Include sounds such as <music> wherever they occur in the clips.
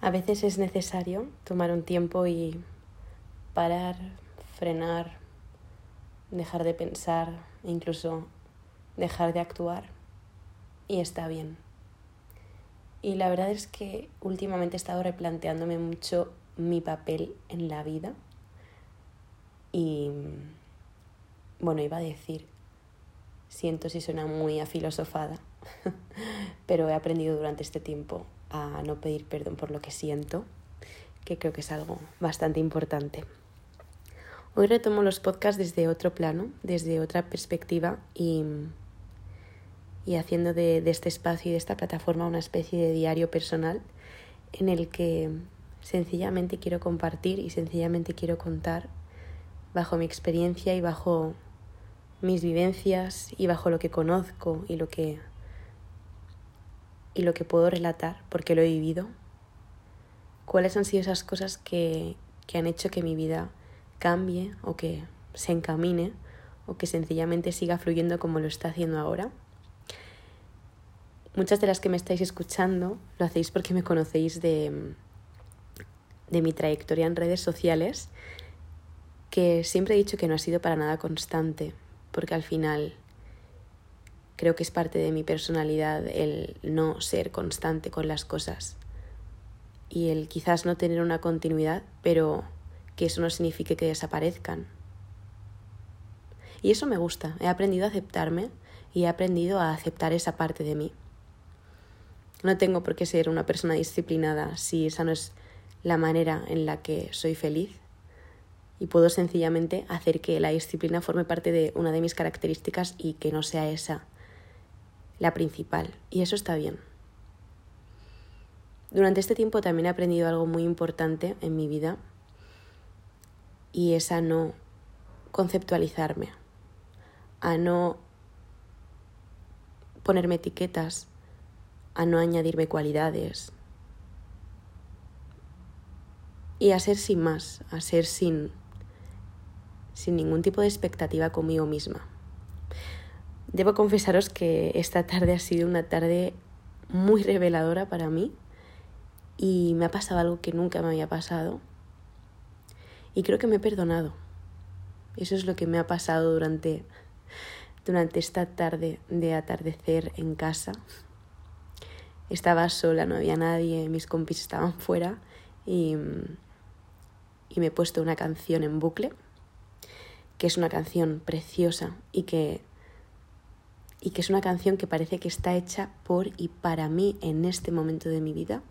A veces es necesario tomar un tiempo y parar, frenar, dejar de pensar e incluso dejar de actuar. Y está bien. Y la verdad es que últimamente he estado replanteándome mucho mi papel en la vida. Y bueno, iba a decir, siento si suena muy afilosofada, <laughs> pero he aprendido durante este tiempo a no pedir perdón por lo que siento, que creo que es algo bastante importante. Hoy retomo los podcasts desde otro plano, desde otra perspectiva y, y haciendo de, de este espacio y de esta plataforma una especie de diario personal en el que sencillamente quiero compartir y sencillamente quiero contar bajo mi experiencia y bajo mis vivencias y bajo lo que conozco y lo que y lo que puedo relatar porque lo he vivido, cuáles han sido esas cosas que, que han hecho que mi vida cambie o que se encamine o que sencillamente siga fluyendo como lo está haciendo ahora. Muchas de las que me estáis escuchando lo hacéis porque me conocéis de, de mi trayectoria en redes sociales, que siempre he dicho que no ha sido para nada constante, porque al final Creo que es parte de mi personalidad el no ser constante con las cosas y el quizás no tener una continuidad, pero que eso no signifique que desaparezcan. Y eso me gusta, he aprendido a aceptarme y he aprendido a aceptar esa parte de mí. No tengo por qué ser una persona disciplinada si esa no es la manera en la que soy feliz y puedo sencillamente hacer que la disciplina forme parte de una de mis características y que no sea esa la principal, y eso está bien. Durante este tiempo también he aprendido algo muy importante en mi vida y es a no conceptualizarme, a no ponerme etiquetas, a no añadirme cualidades y a ser sin más, a ser sin, sin ningún tipo de expectativa conmigo misma. Debo confesaros que esta tarde ha sido una tarde muy reveladora para mí y me ha pasado algo que nunca me había pasado y creo que me he perdonado. Eso es lo que me ha pasado durante, durante esta tarde de atardecer en casa. Estaba sola, no había nadie, mis compis estaban fuera y, y me he puesto una canción en bucle, que es una canción preciosa y que y que es una canción que parece que está hecha por y para mí en este momento de mi vida,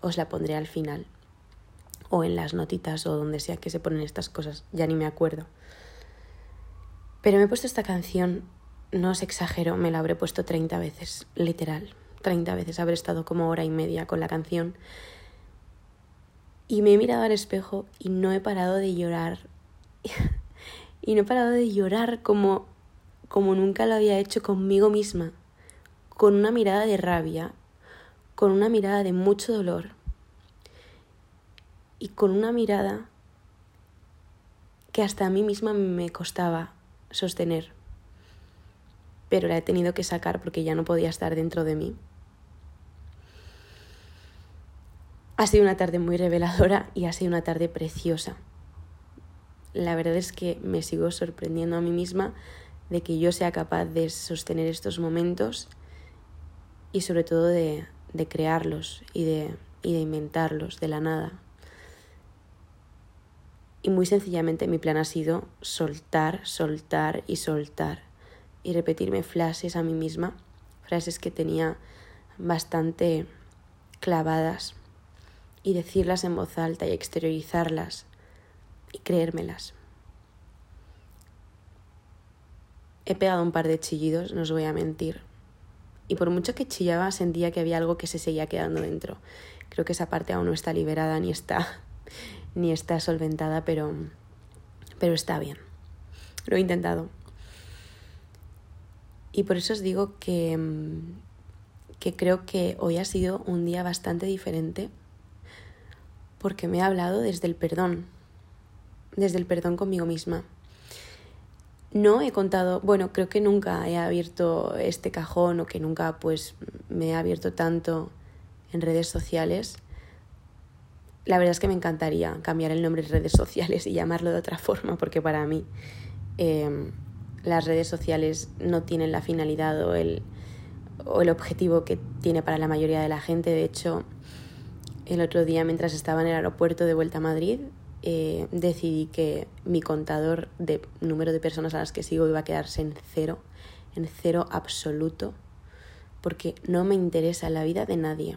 os la pondré al final o en las notitas o donde sea que se ponen estas cosas, ya ni me acuerdo. Pero me he puesto esta canción, no os exagero, me la habré puesto 30 veces, literal, 30 veces, habré estado como hora y media con la canción. Y me he mirado al espejo y no he parado de llorar. <laughs> y no he parado de llorar como como nunca lo había hecho conmigo misma, con una mirada de rabia, con una mirada de mucho dolor y con una mirada que hasta a mí misma me costaba sostener, pero la he tenido que sacar porque ya no podía estar dentro de mí. Ha sido una tarde muy reveladora y ha sido una tarde preciosa. La verdad es que me sigo sorprendiendo a mí misma de que yo sea capaz de sostener estos momentos y sobre todo de, de crearlos y de, y de inventarlos de la nada. Y muy sencillamente mi plan ha sido soltar, soltar y soltar y repetirme frases a mí misma, frases que tenía bastante clavadas y decirlas en voz alta y exteriorizarlas y creérmelas. He pegado un par de chillidos, no os voy a mentir. Y por mucho que chillaba, sentía que había algo que se seguía quedando dentro. Creo que esa parte aún no está liberada ni está, <laughs> ni está solventada, pero, pero está bien. Lo he intentado. Y por eso os digo que, que creo que hoy ha sido un día bastante diferente porque me he hablado desde el perdón, desde el perdón conmigo misma no he contado, bueno, creo que nunca he abierto este cajón o que nunca pues me he abierto tanto en redes sociales. La verdad es que me encantaría cambiar el nombre de redes sociales y llamarlo de otra forma, porque para mí em, las redes sociales no tienen la finalidad o el, o el objetivo que tiene para la mayoría de la gente. De hecho, el otro día mientras estaba en el aeropuerto de vuelta a Madrid, eh, decidí que mi contador de número de personas a las que sigo iba a quedarse en cero, en cero absoluto, porque no me interesa la vida de nadie.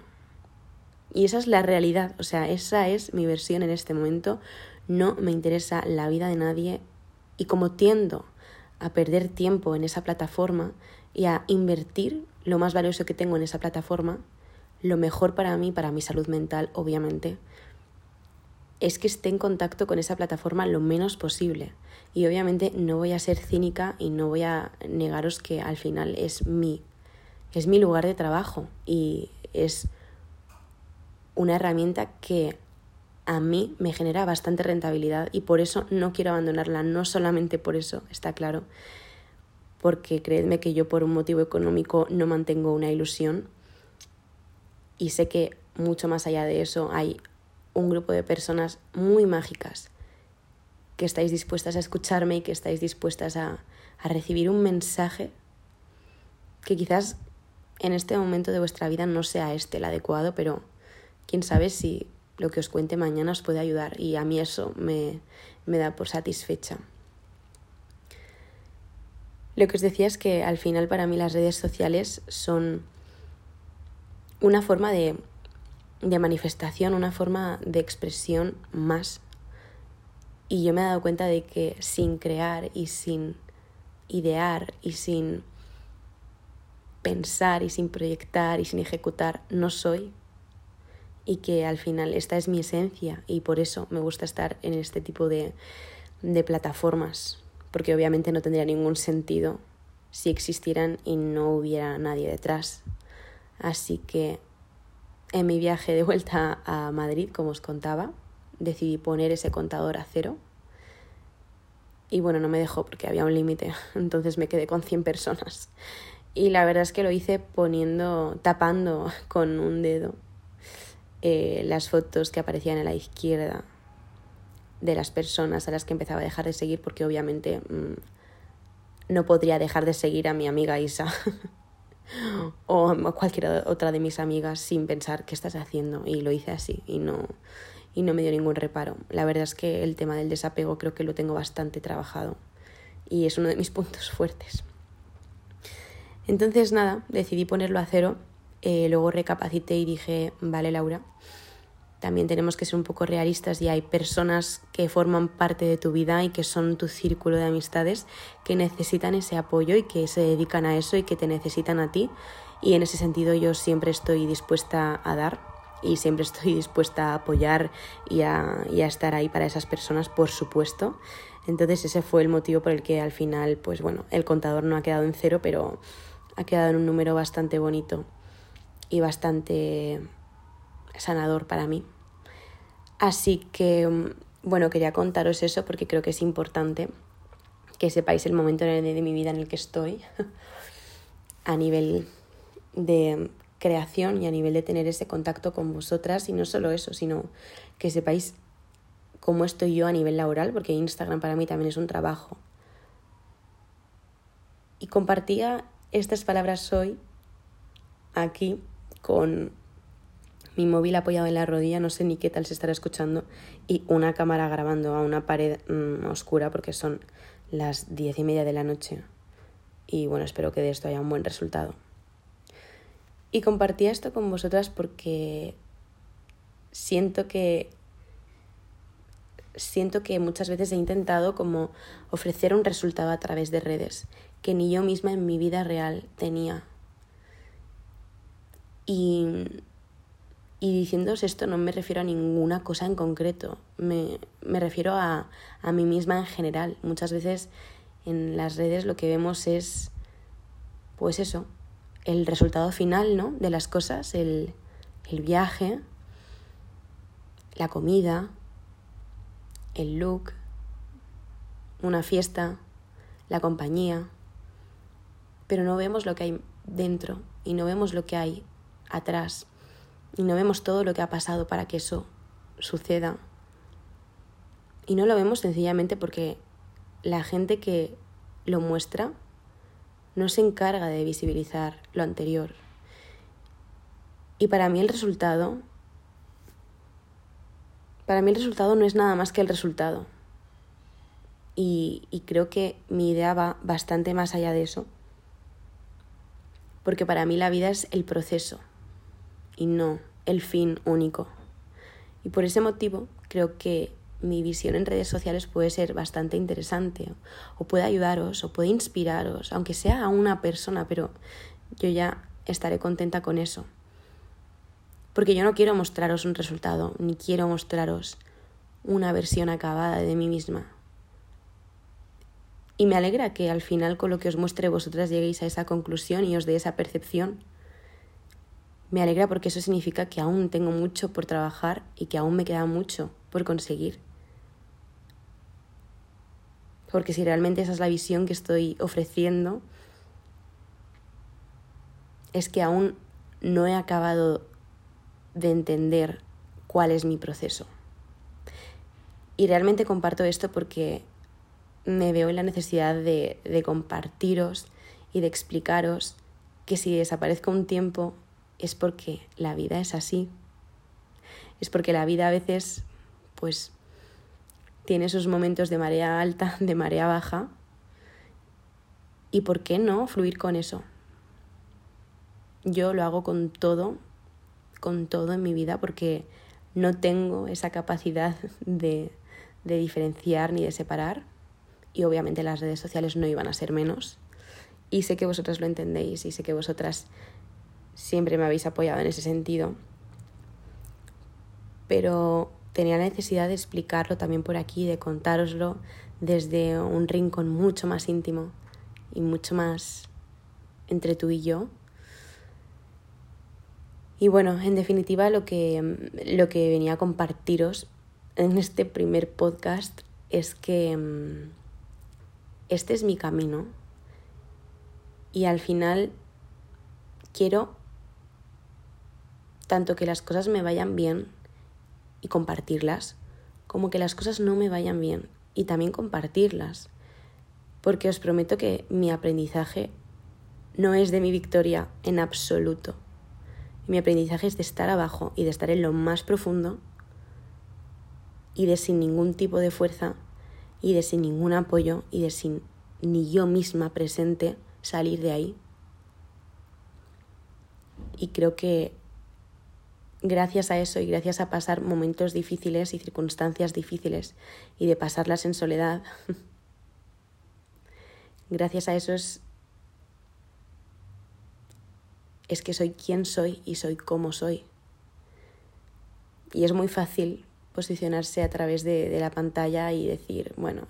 Y esa es la realidad, o sea, esa es mi versión en este momento. No me interesa la vida de nadie y como tiendo a perder tiempo en esa plataforma y a invertir lo más valioso que tengo en esa plataforma, lo mejor para mí, para mi salud mental, obviamente, es que esté en contacto con esa plataforma lo menos posible. Y obviamente no voy a ser cínica y no voy a negaros que al final es mi, es mi lugar de trabajo y es una herramienta que a mí me genera bastante rentabilidad y por eso no quiero abandonarla, no solamente por eso, está claro, porque creedme que yo por un motivo económico no mantengo una ilusión y sé que mucho más allá de eso hay un grupo de personas muy mágicas que estáis dispuestas a escucharme y que estáis dispuestas a, a recibir un mensaje que quizás en este momento de vuestra vida no sea este el adecuado, pero quién sabe si lo que os cuente mañana os puede ayudar y a mí eso me, me da por satisfecha. Lo que os decía es que al final para mí las redes sociales son una forma de de manifestación, una forma de expresión más. Y yo me he dado cuenta de que sin crear y sin idear y sin pensar y sin proyectar y sin ejecutar no soy y que al final esta es mi esencia y por eso me gusta estar en este tipo de, de plataformas porque obviamente no tendría ningún sentido si existieran y no hubiera nadie detrás. Así que en mi viaje de vuelta a Madrid, como os contaba, decidí poner ese contador a cero. Y bueno, no me dejó porque había un límite, <laughs> entonces me quedé con 100 personas. Y la verdad es que lo hice poniendo, tapando con un dedo eh, las fotos que aparecían a la izquierda de las personas a las que empezaba a dejar de seguir porque obviamente mm, no podría dejar de seguir a mi amiga Isa. <laughs> <gasps> o cualquier otra de mis amigas sin pensar qué estás haciendo y lo hice así y no y no me dio ningún reparo. La verdad es que el tema del desapego creo que lo tengo bastante trabajado y es uno de mis <laughs> puntos fuertes. Entonces nada, decidí ponerlo a cero, eh, luego recapacité y dije, vale Laura, también tenemos que ser un poco realistas y hay personas que forman parte de tu vida y que son tu círculo de amistades que necesitan ese apoyo y que se dedican a eso y que te necesitan a ti. Y en ese sentido yo siempre estoy dispuesta a dar y siempre estoy dispuesta a apoyar y a, y a estar ahí para esas personas, por supuesto. Entonces ese fue el motivo por el que al final, pues bueno, el contador no ha quedado en cero, pero ha quedado en un número bastante bonito y bastante sanador para mí. Así que, mm, bueno, quería contaros eso porque creo que es importante que sepáis el momento de mi vida en el que estoy <laughs> a nivel de creación y a nivel de tener ese contacto con vosotras y no solo eso, sino que sepáis cómo estoy yo a nivel laboral, porque Instagram para mí también es un trabajo. Y compartía estas palabras hoy aquí con mi móvil apoyado en la rodilla, no sé ni qué tal se estará escuchando, y una cámara grabando a una pared mm, oscura porque son las diez y media de la noche. Y bueno, espero que de esto haya un buen resultado. Y compartía esto con vosotras porque siento que siento que muchas veces he intentado como ofrecer un resultado a través de redes que ni yo misma en mi vida real tenía. Y y diciéndoos esto no me refiero a ninguna cosa en concreto, me, me refiero a, a mí misma en general. Muchas veces en las redes lo que vemos es, pues eso, el resultado final ¿no? de las cosas, el, el viaje, la comida, el look, una fiesta, la compañía, pero no vemos lo que hay dentro y no vemos lo que hay atrás y no vemos todo lo que ha pasado para que eso suceda. Y no lo vemos sencillamente porque la gente que lo muestra no se encarga de visibilizar lo anterior. Y para mí el resultado, para mí el resultado no es nada más que el resultado. Y, y creo que mi idea va bastante más allá de eso. Porque para mí la vida es el proceso y no el fin único. Y por ese motivo creo que mi visión en redes sociales puede ser bastante interesante o puede ayudaros o puede inspiraros, aunque sea a una persona, pero yo ya estaré contenta con eso. Porque yo no quiero mostraros un resultado, ni quiero mostraros una versión acabada de mí misma. Y me alegra que al final con lo que os muestre vosotras lleguéis a esa conclusión y os dé esa percepción. Me alegra porque eso significa que aún tengo mucho por trabajar y que aún me queda mucho por conseguir. Porque si realmente esa es la visión que estoy ofreciendo, es que aún no he acabado de entender cuál es mi proceso. Y realmente comparto esto porque me veo en la necesidad de, de compartiros y de explicaros que si desaparezco un tiempo es porque la vida es así. Es porque la vida a veces, pues, tiene esos momentos de marea alta, <laughs> de marea baja. ¿Y por qué no fluir con eso? Yo lo hago con todo, con todo en mi vida, porque no tengo esa capacidad <laughs> de, de diferenciar ni de separar. Y obviamente las redes sociales no iban a ser menos. Y sé que vosotras lo entendéis y sé que vosotras siempre me habéis apoyado en ese sentido. Pero tenía la necesidad de explicarlo también por aquí, de contároslo desde un rincón mucho más íntimo y mucho más entre tú y yo. Y bueno, en definitiva lo que, lo que venía a compartiros en este primer podcast es que mm, este es mi camino y al final quiero tanto que las cosas me vayan bien y compartirlas, como que las cosas no me vayan bien y también compartirlas. Porque os prometo que mi aprendizaje no es de mi victoria en absoluto. Mi aprendizaje es de estar abajo y de estar en lo más profundo y de sin ningún tipo de fuerza y de sin ningún apoyo y de sin ni yo misma presente salir de ahí. Y creo que gracias a eso y gracias a pasar momentos difíciles y circunstancias difíciles y de pasarlas en soledad, <laughs> gracias a eso es, que soy quien soy y soy como soy. Y es muy fácil posicionarse a través de la pantalla y decir, bueno,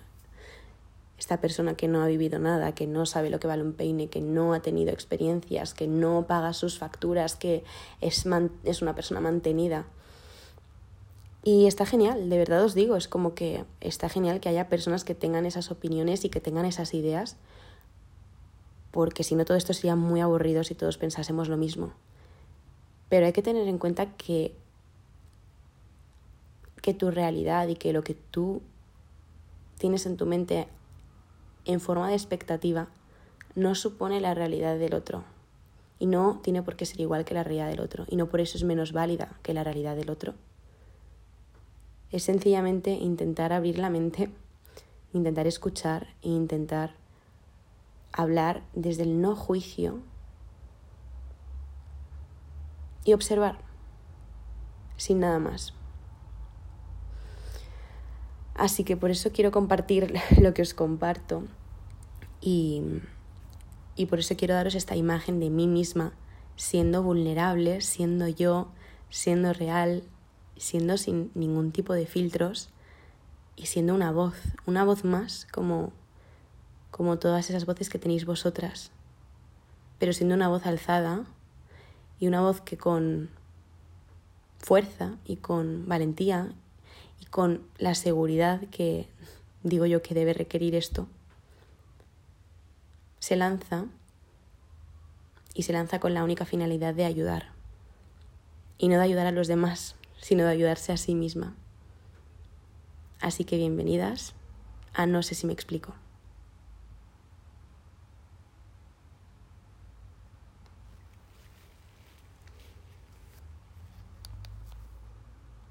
esta persona que no ha vivido nada, que no sabe lo que vale un peine, que no ha tenido experiencias, que no paga sus facturas, que es, es una persona mantenida. Y está genial, de verdad os digo, es como que está genial que haya personas que tengan esas opiniones y que tengan esas ideas, porque si no todo esto sería muy aburrido si todos pensásemos lo mismo. Pero hay que tener en cuenta que, que tu realidad y que lo que tú tienes en tu mente en forma de expectativa no supone la realidad del otro y no tiene por qué ser igual que la realidad del otro y no por eso es menos válida que la realidad del otro. Es sencillamente intentar abrir la mente, intentar escuchar e intentar hablar desde el no juicio y observar sin nada más. Así que por eso quiero compartir <laughs> lo que os comparto. Y, y por eso quiero daros esta imagen de mí misma siendo vulnerable, siendo yo, siendo real, siendo sin ningún tipo de filtros y siendo una voz, una voz más como, como todas esas voces que tenéis vosotras, pero siendo una voz alzada y una voz que con fuerza y con valentía y con la seguridad que digo yo que debe requerir esto, se lanza y se lanza con la única finalidad de ayudar. y no de ayudar a los demás, sino de ayudarse a sí misma. Así que bienvenidas a No sé si me explico.